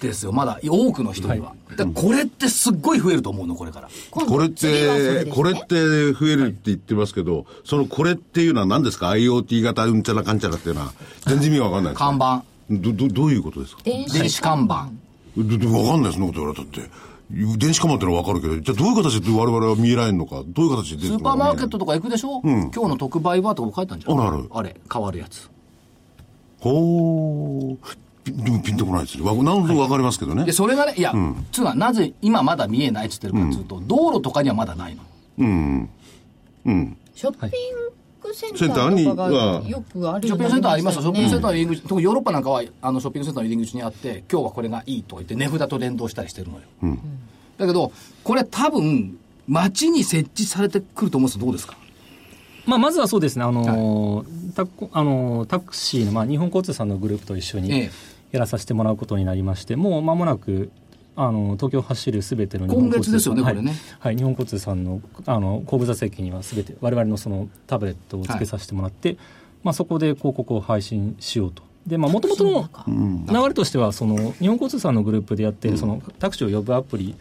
ですよ、まだ多くの人には。だからこれってすっごい増えると思うの、これから。これって、ねこれって増えるって言ってますけど、そのこれっていうのは何ですか ?IoT 型うんちゃらかんちゃらっていうのは、全然意味わかんないです。看板、ど、ど、どういうことですか？電電子看板。ど、ど、わかんないですね、こと言われたって。電子看板ってのはわかるけど、じゃあどういう形で我々は見えないのか、どういう形で出てスーくるのかパーマーケットとか行くでしょ、今日の特売はとか書いたんじゃん。あるあるあれ、変わるやつ。ほー。ピでもピンとこないですね。わなんとわかりますけどね。で、それがね、いや、つうのはなぜ今まだ見えないって言ってるかっていうと、道路とかにはまだないの。うん。うん。ショッピングセンターにはよくあるショッピングセンターありますよ。ショッピングセンターーの入り口、特にヨーロッパなんかは、あの、ショッピングセンターの入り口にあって、今日はこれがいいとか言って、値札と連動したりしてるのよ。だけど、これ多分、街に設置されてくると思うんですどうですか？まあ、まずはそうですね、あのータコあのータクシーの、まあ、日本交通さんのグループと一緒にええやらさせてもらうことになりまして、もう間もなく、あの東京を走るすべての日本交通今月ですよねはいね。はい、日本交通さんのあの後部座席にはすべて、我々のそのタブレットをつけさせてもらって、まあ、そこで広告を配信しようと。で、まあ、もともとの流れとしては、その、日本交通さんのグループでやっている、その、タクシーを呼ぶアプリ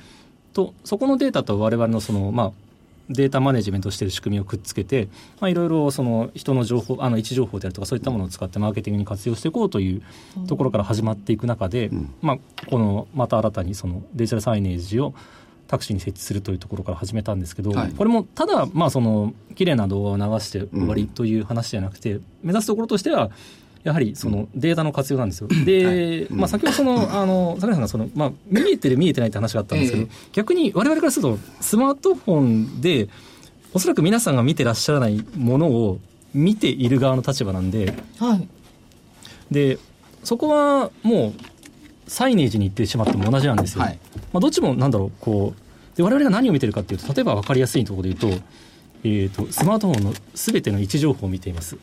と、そこのデータと我々のその、まあ、データマネジメントしている仕組みをくっつけて、まあ、いろいろその人の情報、あの位置情報であるとか、そういったものを使ってマーケティングに活用していこうというところから始まっていく中で、まあ、このまた新たにそのデジタルサイネージをタクシーに設置するというところから始めたんですけど、はい。これもただ、まあ、その綺麗な動画を流して終わりという話じゃなくて、目指すところとしては、やはりそのデータの活用なんですよ。で、まあ先ほどその、あの、桜井さんがその、まあ見えてる見えてないって話があったんですけど、ええ逆に我々からすると、スマートフォンで、おそらく皆さんが見てらっしゃらないものを見ている側の立場なんで、はいで、そこはもう、サイネージに行ってしまっても同じなんですよ。はいまあどっちもなんだろう、こう、で我々が何を見てるかっていうと、例えば分かりやすいところで言うと、えっ、と、スマートフォンのすべての位置情報を見ています。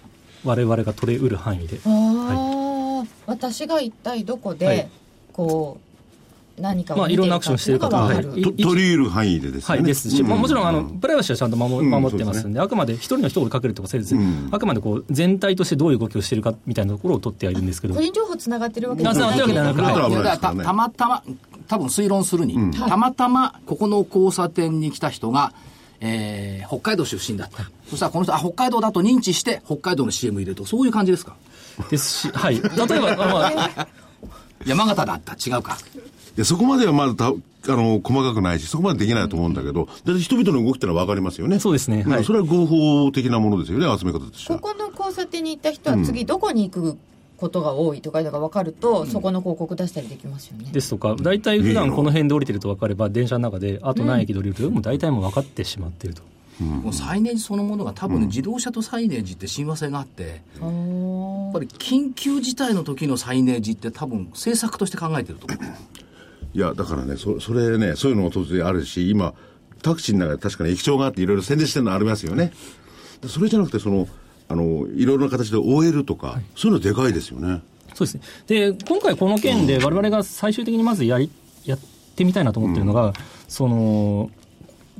我々が取れうる範囲で。ああ、私が一体どこで、はい。こう何かをまあいろんなアクションしてるかってい。うのがわかる。はいと取り得る範囲でですよね。はい、ですし、まあ、もちろんあの、うんプライバシーはちゃんと守うん守ってますんで、そうあくまで一人の人を追いかけるとかせず、うん。あくまでこう全体としてどういう動きをしているかみたいなところを取ってはいるんですけど。個、人情報つながってるわけじゃながってるわけじゃなくはいですからねだからたたまたま、多分推論するに、たまたまここの交差点に来た人が、えー北海道出身だった。そしたらこの人、あ、北海道だと認知して、北海道の CM 入れると、そういう感じですか？ですし、はい。例えば、まあ、山形だった、違うか。いやそこまではまだたあの細かくないし、そこまでできないと思うんだけど、だって人々の動きってのは分かりますよね。そうですねまあはいそれは合法的なものですよね、集め方としては。ここの交差点に行った人は次どこに行くことが多いとかいうのが分かると、そこの広告出したりできますよね。ですとか、大体普段この辺で降りてると分かれば、電車の中で、あと何駅で降りると、もう大体もう分かってしまっていると。もうサイネージそのものが多分ね、自動車とサイネージって親和性があって、やっぱり緊急事態の時のサイネージって多分政策として考えてると思う。いや、だからね、そそれね、そういうのも当然あるし、今、タクシーの中で確かに液晶があっていろいろ宣伝してるのありますよね。それじゃなくて、その、あの、いろいろな形で OL とか、そういうのでかいですよね。そうですね。で、今回この件で我々が最終的にまずやり、やってみたいなと思ってるのが、その、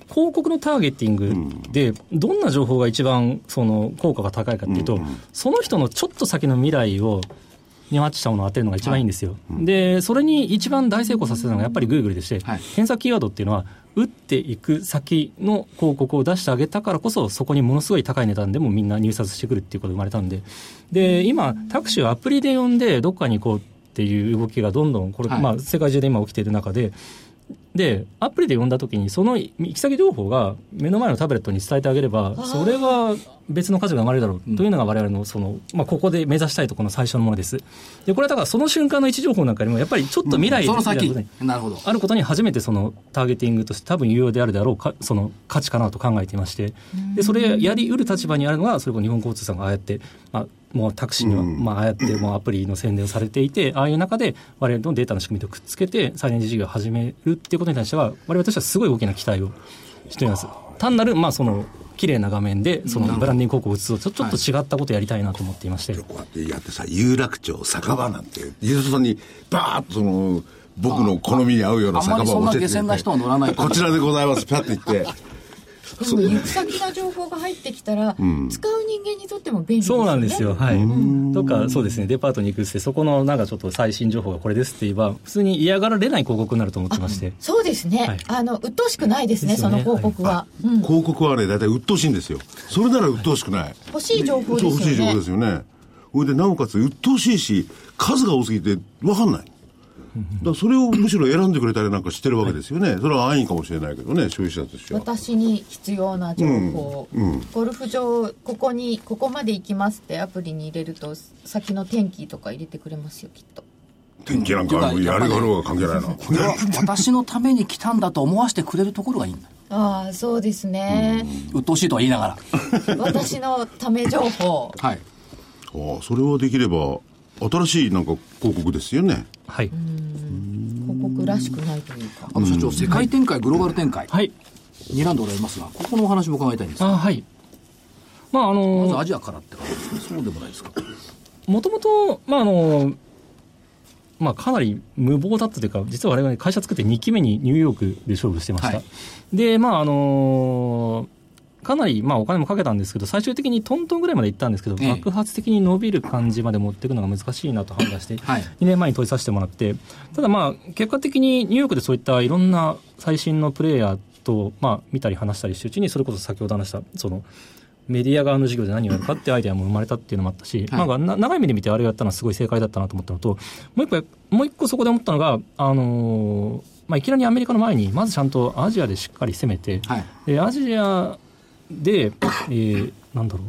広告のターゲティングで、どんな情報が一番その効果が高いかっていうと、その人のちょっと先の未来を、にマッチしたものを当てるのが一番いいんですよ。で、それに一番大成功させたのがやっぱり Google でして、はい。検索キーワードっていうのは、打っていく先の広告を出してあげたからこそ、そこにものすごい高い値段でもみんな入札してくるっていうことが生まれたんで、で、今、タクシーをアプリで呼んで、どっかに行こうっていう動きがどんどん、これ、はい。まあ、世界中で今起きている中で、で、アプリで呼んだときに、その行き先情報が目の前のタブレットに伝えてあげれば、それが別の価値が生まれるだろう。というのが我々の、その、まあ、ここで目指したいところの最初のものです。で、これはだからその瞬間の位置情報なんかにも、やっぱりちょっと未来その先。なるほど。あることに初めてそのターゲティングとして多分有用であるであろうか、その価値かなと考えていまして、で、それやり得る立場にあるのが、それこそ日本交通さんがああやって、まあ、もうタクシーには、まあ、ああやってもうアプリの宣伝をされていて、ああいう中で我々のデータの仕組みとくっつけて、サイレンジ事業を始めるっていうことに対しては、我々としてはすごい大きな期待をしています。単なる、まあ、その、綺麗な画面で、そのブランディング広告を打つと、ちょっと違ったことをやりたいなと思っていまして。こうやってやってさ、有楽町、酒場なんて、ユースさんに、バーッとその、僕の好みに合うような酒場を教えてくれてあんまりそんな下船な人は乗らないとこちらでございます、パッと言って、でも行く先の情報が入ってきたら、使う人間にとっても便利ですよねそうなんですよ。はい。とか、そうですね、デパートに行くって、そこのなんかちょっと最新情報がこれですって言えば、普通に嫌がられない広告になると思ってまして。そうですね、はいあの鬱陶しくないですねですよねその広告は、うん、広告はね、大体鬱陶しいんですよ。それなら鬱陶しくない。欲しい情報ですよね欲しい情報ですよね。それで、なおかつ鬱陶しいし、数が多すぎて分かんない。だそれをむしろ選んでくれたりなんかしてるわけですよね。それは安易かもしれないけどね、消費者としては。私に必要な情報、ゴルフ場ここにここまで行きますってアプリに入れると先の天気とか入れてくれますよきっと天気なん。かやりがろうが関係ないな。これは私のために来たん。だと思わせてくれるところがいいん。だ。ああそうですね、鬱陶しいとは言いながら。私のため情報はい。ああ、それはできれば、新しいなん。か広告ですよね。はい。らしくないというかあの社長、世界展開、グローバル展開、はい。2ラウンドおられますが、ここのお話も伺いたいんですがあはい。まあ、あまずの、アジアからって感じですね。そうでもないですか。もともと、まあ、あの、まあ、かなり無謀だったというか、実は我々会社作って2期目にニューヨークで勝負してました。はいで、まあ、あのかなり、まあ、お金もかけたんですけど、最終的にトントンぐらいまで行ったんですけど、ええ。爆発的に伸びる感じまで持っていくのが難しいなと判断して、はい。2年前に問いさせてもらって、ただまあ、結果的にニューヨークでそういったいろんな最新のプレイヤーと、まあ、見たり話したりしてるうちに、それこそ先ほど話した、その、メディア側の事業で何をやるかってアイデアも生まれたっていうのもあったし、はい。なんかな長い目で見てあれをやったのはすごい正解だったなと思ったのと、もう一個や、もう一個そこで思ったのが、あのーまあ、いきなりアメリカの前に、まずちゃんとアジアでしっかり攻めて、はい。でアジアで、えーなんだろ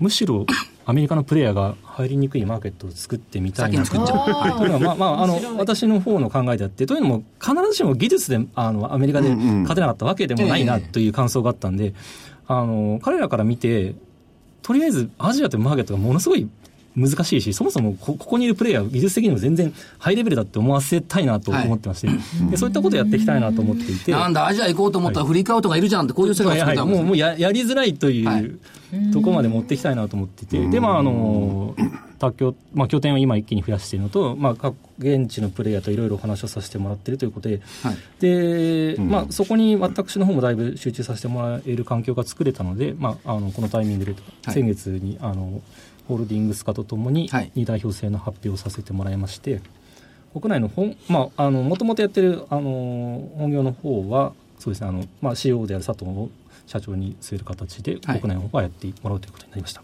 う、むしろアメリカのプレイヤーが入りにくいマーケットを作ってみたいな。先に作っちゃう。あーというのが、まあまあ、あの私の方の考えであって、というのも、必ずしも技術であのアメリカで勝てなかったわけでもないなええ。という感想があったんで、あの彼らから見て、とりあえずアジアというマーケットがものすごい難しいし、そもそもこここにいるプレイヤーは技術的にも全然ハイレベルだって思わせたいなと思ってまして、でそういったことをやっていきたいなと思っていて。なんだ、アジア行こうと思ったらフリークアウトがいるじゃんって、こういう世界を作はいはい、もうもう。ややりづらいという、はい。ところまで持っていきたいなと思っていて、で、まあ、あの、卓球、まあ、拠点を今一気に増やしているのと、まあ、各現地のプレイヤーといろいろお話をさせてもらっているということで、はい。で、まあ、そこに私の方もだいぶ集中させてもらえる環境が作れたので、まあ、あの、このタイミングで、はい。先月に、あの、ホールディングス化とともにはい、二代表制の発表をさせてもらいまして、国内の本、まあ、あの、もともとやってる、あの、本業の方は、そうですね、あの、まあ、CEO である佐藤を社長に据える形で、はい国内の方はやってもらうということになりました。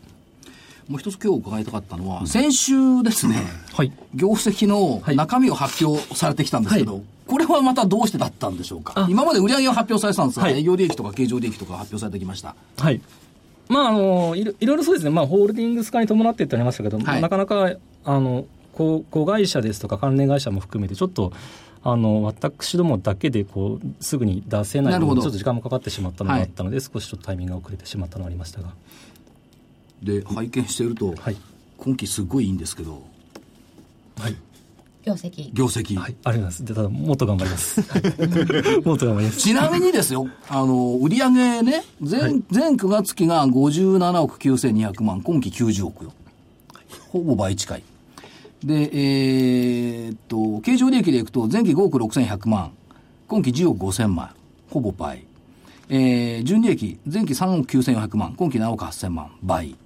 もう一つ今日伺いたかったのは、先週ですね、はい。業績のはい中身を発表されてきたんですけど、はいこれはまたどうしてだったんでしょうか？あ今まで売上が発表されてたんですが、はい営業利益とか経常利益とか発表されてきました。はい。まあ、あの、いろいろそうですね、まあ、ホールディングス化に伴ってってありましたけど、はいなかなか、あの、子子会社ですとか関連会社も含めて、ちょっと、あの、私どもだけで、こう、すぐに出せないなるほどちょっと時間もかかってしまったのがあったので、少しちょっとタイミングが遅れてしまったのがありましたが。で、拝見していると、はい。今期すごいいいんですけど、はい。業績業績。はい。ありがとうございます。でただ、もっと頑張ります。は いもっと頑張ります。ちなみにですよ、あの、売上ね、前、前9月期が57億9200万、今期90億よ。ほぼ倍近い。で、えーっと、経常利益でいくと、前期5億6100万、今期10億5000万、ほぼ倍。えー、純利益、前期3億9400万、今期7億8000万、倍。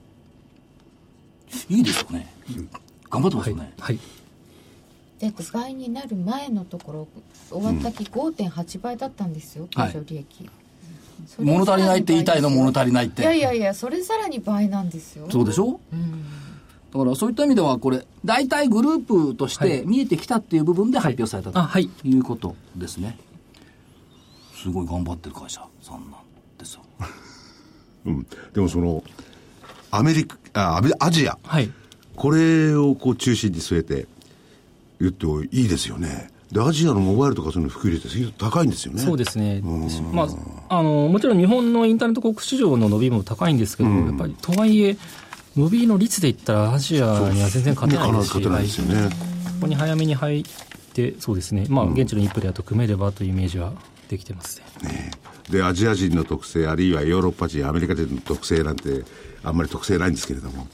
いいですよね。頑張ってますよね。はい。だって倍になる前のところ終わった期5.8倍だったんですよはい経常利益、それ物足りないって言いたいの、物足りないって。いやいやいやそれさらに倍なんですよそうでしょ？だからそういった意味ではこれ、大体グループとしはいて見えてきたっていう部分で発表されたはい。い、うことですね。すごい頑張ってる会社さんなんですよ。うん。でもその、アメリカ、あアジア、はい。これをこう中心に据えて言ってもいいですよね。で、アジアのモバイルとかそういうの普及率って高いんですよね。そうですね、まあ、あのもちろん日本のインターネット広告市場の伸びも高いんですけど、やっぱりとはいえ、伸びの率で言ったら、アジアには全然勝てないですし、勝てないですよね。ここに早めに入って、そうですね、まあ、現地のインプレアと組めればというイメージはできてますね。で、アジア人の特性、あるいはヨーロッパ人、アメリカ人の特性なんて、あんまり特性ないんですけれども、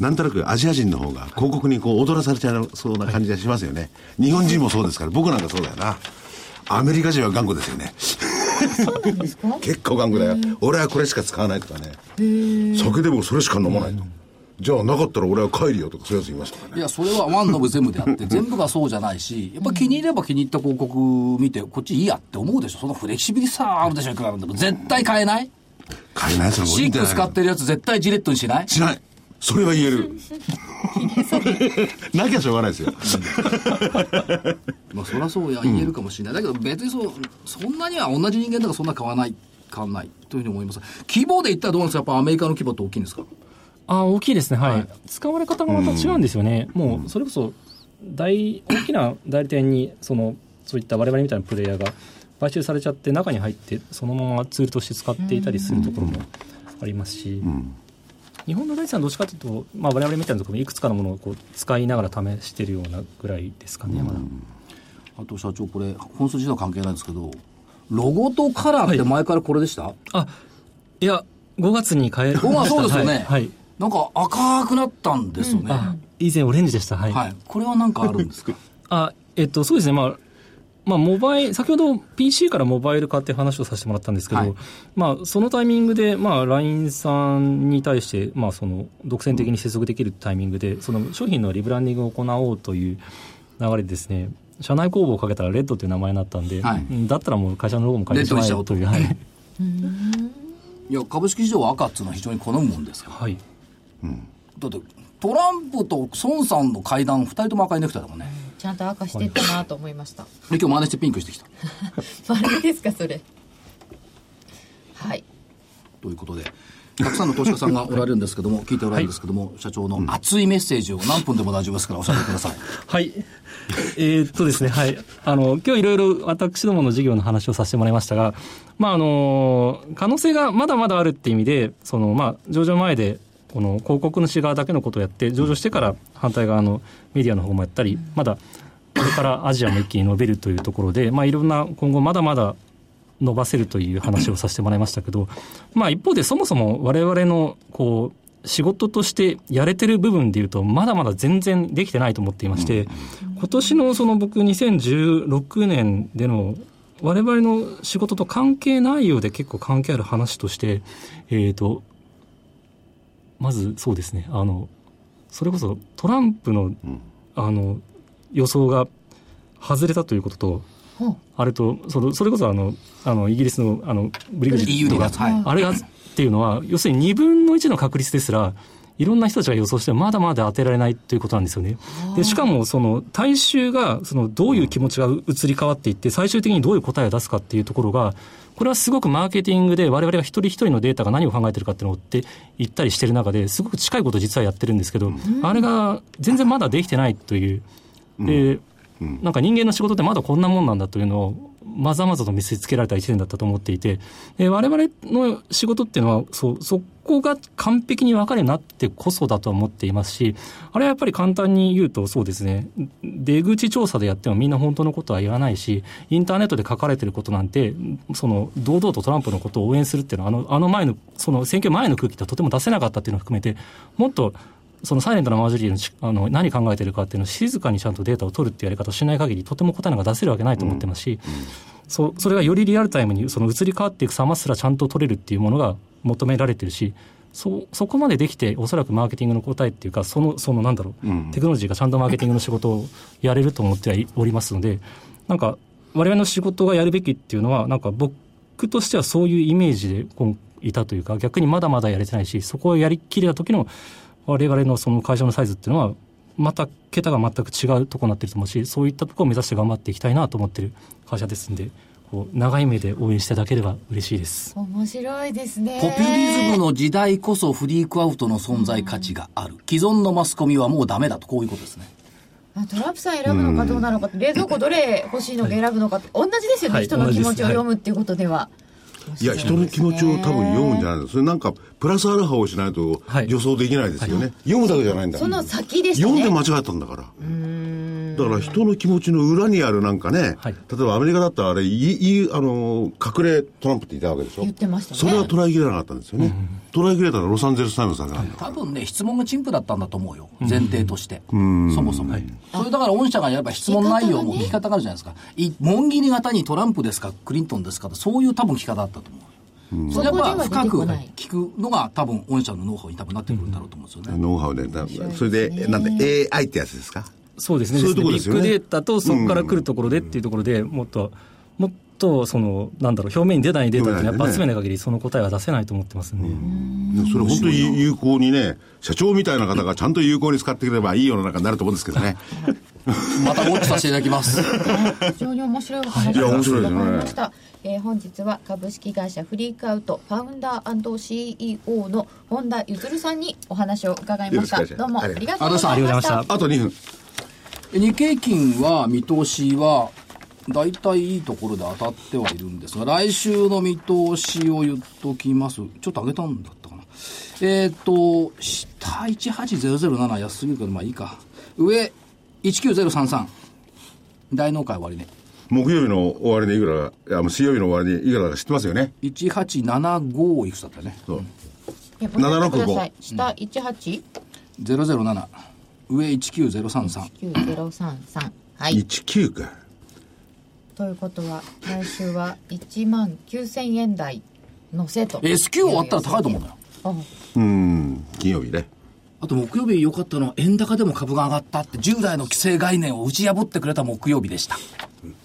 なんとなくアジア人の方が広告にこう踊らされちゃうそうな感じがしますよね。日本人もそうですから、僕なんかそうだよな。アメリカ人は頑固ですよね。結構頑固だよ。俺はこれしか使わないとかね。酒でもそれしか飲まないと。じゃあなかったら俺は帰るよとかそういうやついましたからね。いや、それはワンノブ全部であって、全部がそうじゃないし、やっぱ気に入れば気に入った広告見て、こっちいいやって思うでしょ。そのフレキシビリティさあるでしょ、いくらなんでも。絶対買えない？買えないやつが多シッいんだよク使ってるやつ絶対ジレットにしない？しない。それは言える。なきゃしょうがないですよ。まあ、そりゃそうや、言えるかもしれない。だけど別にそう、そんなには同じ人間だからそんな変わらない、変わらないというふうに思います。規模で言ったらどうなんですか？やっぱアメリカの規模って大きいんですか？あ大きいですね、はい、はい。使われ方がまた違うんですよね、もうそれこそ大大きな代理店にそのそういった我々みたいなプレイヤーが買収されちゃって、中に入って、そのままツールとして使っていたりするところもありますし、日本の大地さん、どっちかというと、まあ我々みたいなところもいくつかのものをこう使いながら試しているようなぐらいですかね、まだ。あと社長、これ、本数自体は関係ないんですけど、ロゴとカラーって前からこれでした、あいや、5月に変え 5月そうですよね。はいはい。なんか赤くなったんですよね。あ以前オレンジでした、はい。はい。これはなんかあるんですか？あ、えっと、そうですね、まあ、まあ、モバイル、先ほど PC からモバイル化って話をさせてもらったんですけど、はいまあ、そのタイミングで、まあ、LINE さんに対して、まあ、その、独占的に接続できるタイミングで、その商品のリブランディングを行おうという流れでですね、社内公募をかけたらレッドという名前になったんで、はいうんだったらもう会社のロゴも変えてしまえよという、はい。いや、株式市場は赤っていうのは非常に好むもんですよ。はい。だって、トランプと孫さんの会談、二人とも赤いネクタイだもんね。ちゃんと赤してったなと思いましたで今日真似してピンクしてきた。丸ですかそれはいということで、たくさんの投資家さんがおられるんですけども、聞いておられるんですけども、社長の熱いメッセージを何分でも大丈夫ですからおしゃべりください。はい。えーっとですね、はい。あの、今日いろいろ私どもの事業の話をさせてもらいましたが、まあ、あの、可能性がまだまだあるっていう意味で、その、まあ、上場前で、この広告主側だけのことをやって、上場してから反対側のメディアの方もやったり、まだ、これからアジアも一気に伸びるというところで、まあ、いろんな、今後まだまだ伸ばせるという話をさせてもらいましたけど、まあ一方でそもそも我々のこう仕事としてやれてる部分でいうとまだまだ全然できてないと思っていまして、今年のその僕2016年での我々の仕事と関係ないようで結構関係ある話として、えっ、と、まずそうですね、あの、それこそトランプの、あの、予想が外れたということと、ほう。あれと、そのそれこそあの、あの、イギリスの、あの、ブリグジ EU ットが、はい。あれがっていうのは、要するに2分の1の確率ですら、いろんな人たちが予想してもまだまだ当てられないということなんですよね。で、しかも、その、大衆が、その、どういう気持ちが移り変わっていって、最終的にどういう答えを出すかっていうところが、これはすごくマーケティングで我々が一人一人のデータが何を考えてるかっていうのを追っていったりしてる中ですごく近いことを実はやってるんですけど、あれが全然まだできてないという。で、なんか人間の仕事ってまだこんなもんなんだというのを、まざまざと見せつけられた一年だったと思っていて、我々の仕事っていうのは、そう、そこが完璧に分かるようになってこそだと思っていますし、あれはやっぱり簡単に言うとそうですね、出口調査でやってもみんな本当のことは言わないし、インターネットで書かれてることなんて、その、堂々とトランプのことを応援するっていうのは、あの、あの前の、その選挙前の空気ってとても出せなかったっていうのを含めて、もっと、そのサイレントなマジョリティのちあの何考えてるかっていうのを静かにちゃんとデータを取るっていうやり方をしない限りとても答えが出せるわけないと思ってますし、そそれがよりリアルタイムにその移り変わっていく様すらちゃんと取れるっていうものが求められてるしそそこまでできておそらくマーケティングの答えっていうかそのそのなんだろう、テクノロジーがちゃんとマーケティングの仕事をやれると思ってはいおりますのでなんか我々の仕事がやるべきっていうのはなんか僕としてはそういうイメージでいたというか逆にまだまだやれてないしそこをやりきれた時の我々のその会社のサイズっていうのはまた桁が全く違うところになってると思うしそういったところを目指して頑張っていきたいなと思ってる会社ですんでこう長い目で応援していただければ嬉しいです。面白いですね。ポピュリズムの時代こそフリークアウトの存在価値がある。既存のマスコミはもうダメだと、こういうことですね。あトランプさん選ぶのかどうなのか冷蔵庫どれ欲しいのか選ぶのか同じですよね、はい。人の気持ちを読むっていうことでは、い。や、人の気持ちを多分読むんじゃないの。それなんか、プラスアルファをしないとはい予想できないですよね。読むだけじゃないんだその先でしたね読んで間違ったんだから。だから人の気持ちの裏にあるなんかね、はい例えばアメリカだったらあれ、いいあの、隠れトランプって言ったわけでしょ？言ってましたねそれは捉えきれなかったんですよね。捉えきれたのはロサンゼルスタイムズだけなんだ。多分ね、質問が陳腐だったんだと思うよ。前提として。そもそも。それだから御社がやれば質問内容も聞き方があるじゃないですか。い紋切り型にトランプですか、クリントンですかそういう多分聞き方だったと思う。それは深く聞くのが多分御社のノウハウに多分なってくるんだろうと思うんですよね。ノウハウで、だそれで、なんで AI ってやつですか？そうですね。そういうとこですよね。ビッグデータとそこから来るところでっていうところでもっともっとそのなんだろう表面に出ないデータっていうのはやっぱ集めない限りその答えは出せないと思ってますんで、それ本当に有効にね、社長みたいな方がちゃんと有効に使ってくればいい世の中になると思うんですけどね。またウォッチさせていただきます。非常に面白いお話いや面白いですね。伺いました、えー本日は株式会社フリークアウトファウンダー &CEO の本田ゆさんにお話を伺いましたどうもありがとうございましたあと2分。日経金は見通しは大体いいところで当たってはいるんですが、来週の見通しを言っときます。ちょっと上げたんだったかな。えっ、と、下18007安すぎるけど、まあいいか。上19033。大納会終わりね。木曜日の終わりでいくら、あの水曜日の終わりでいくらか知ってますよね？1875いくつだったよね。そう。えもう一回ください765下18 007。上19033。9033はい19か。ということは来週は1万9000円台のせと S q 終わったら高いと思うのよ。あうん、金曜日ね。あと木曜日良かったのは円高でも株が上がったって従来の規制概念を打ち破ってくれた木曜日でした。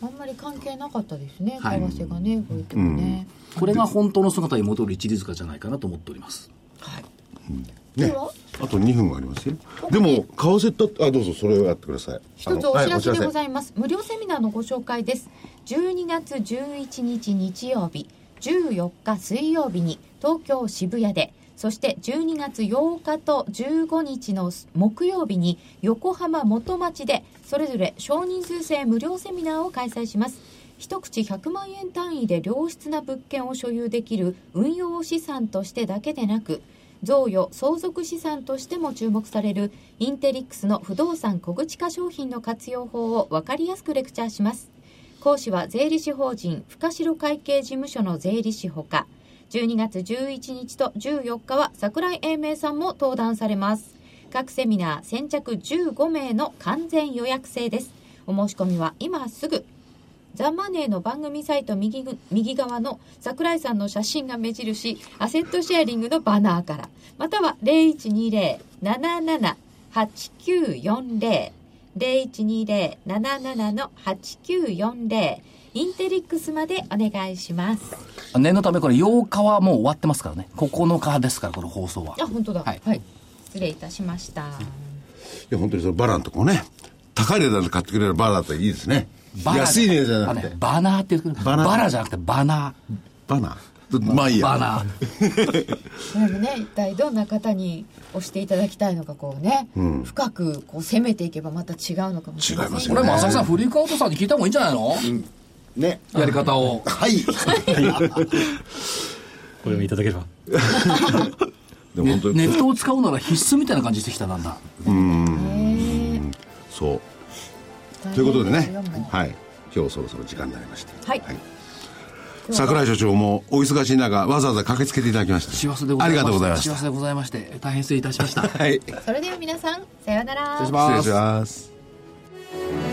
あ関係なかったですね。はい。為替がね動いてもね、これが本当の姿に戻る一律化じゃないかなと思っております。はい。ね。では？あと2分ありますよ。でも、為替だあ、どうぞ、それをやってください。一つお知らせでごいざいます、無料セミナーのご紹介です。12月11日日曜日14日水曜日に東京渋谷でそして12月8日と15日の木曜日に横浜元町でそれぞれ少人数制無料セミナーを開催します。一口100万円単位で良質な物件を所有できる運用資産としてだけでなく贈与相続資産としても注目されるインテリックスの不動産小口化商品の活用法を分かりやすくレクチャーします。講師は税理士法人深城会計事務所の税理士ほか12月11日と14日は桜井英明さんも登壇されます。各セミナー先着15名の完全予約制です。お申し込みは今すぐ。ザ・マネーの番組サイト右右側の桜井さんの写真が目印アセットシェアリングのバナーから。または0120-77-8940 0120-77の8940インテリックスまでお願いします念のためこれ8日はもう終わってますからね。9日ですから、この放送は。あ本当だはい失礼いたしましたいや、本当にそのバラのとこね、高い値段で買ってくれるバラだったらいいですね。バナー安い値段じゃなくて。バナーって言うバナーバラじゃなくてバナバナまあいいー。や。バナー。これもね一体どんな方に押していただきたいのかこうね、深くこう攻めていけばまた違うのかもしれません違いますこれも浅木さん、フリークアウトさんに聞いた方がいいんじゃないの？ね。やり方を。はい。お読みいただければねでも本当に、ネットを使うなら必須みたいな感じしてきたなんだ。そう。ということでね、はい。今日そろそろ時間になりました。はい桜井所長もお忙しい中、わざわざ駆けつけていただきました。幸せでございました。ありがとうございました。幸せでございまして、大変失礼いたしました。はい。失それでは皆さんさようなら失礼します礼します。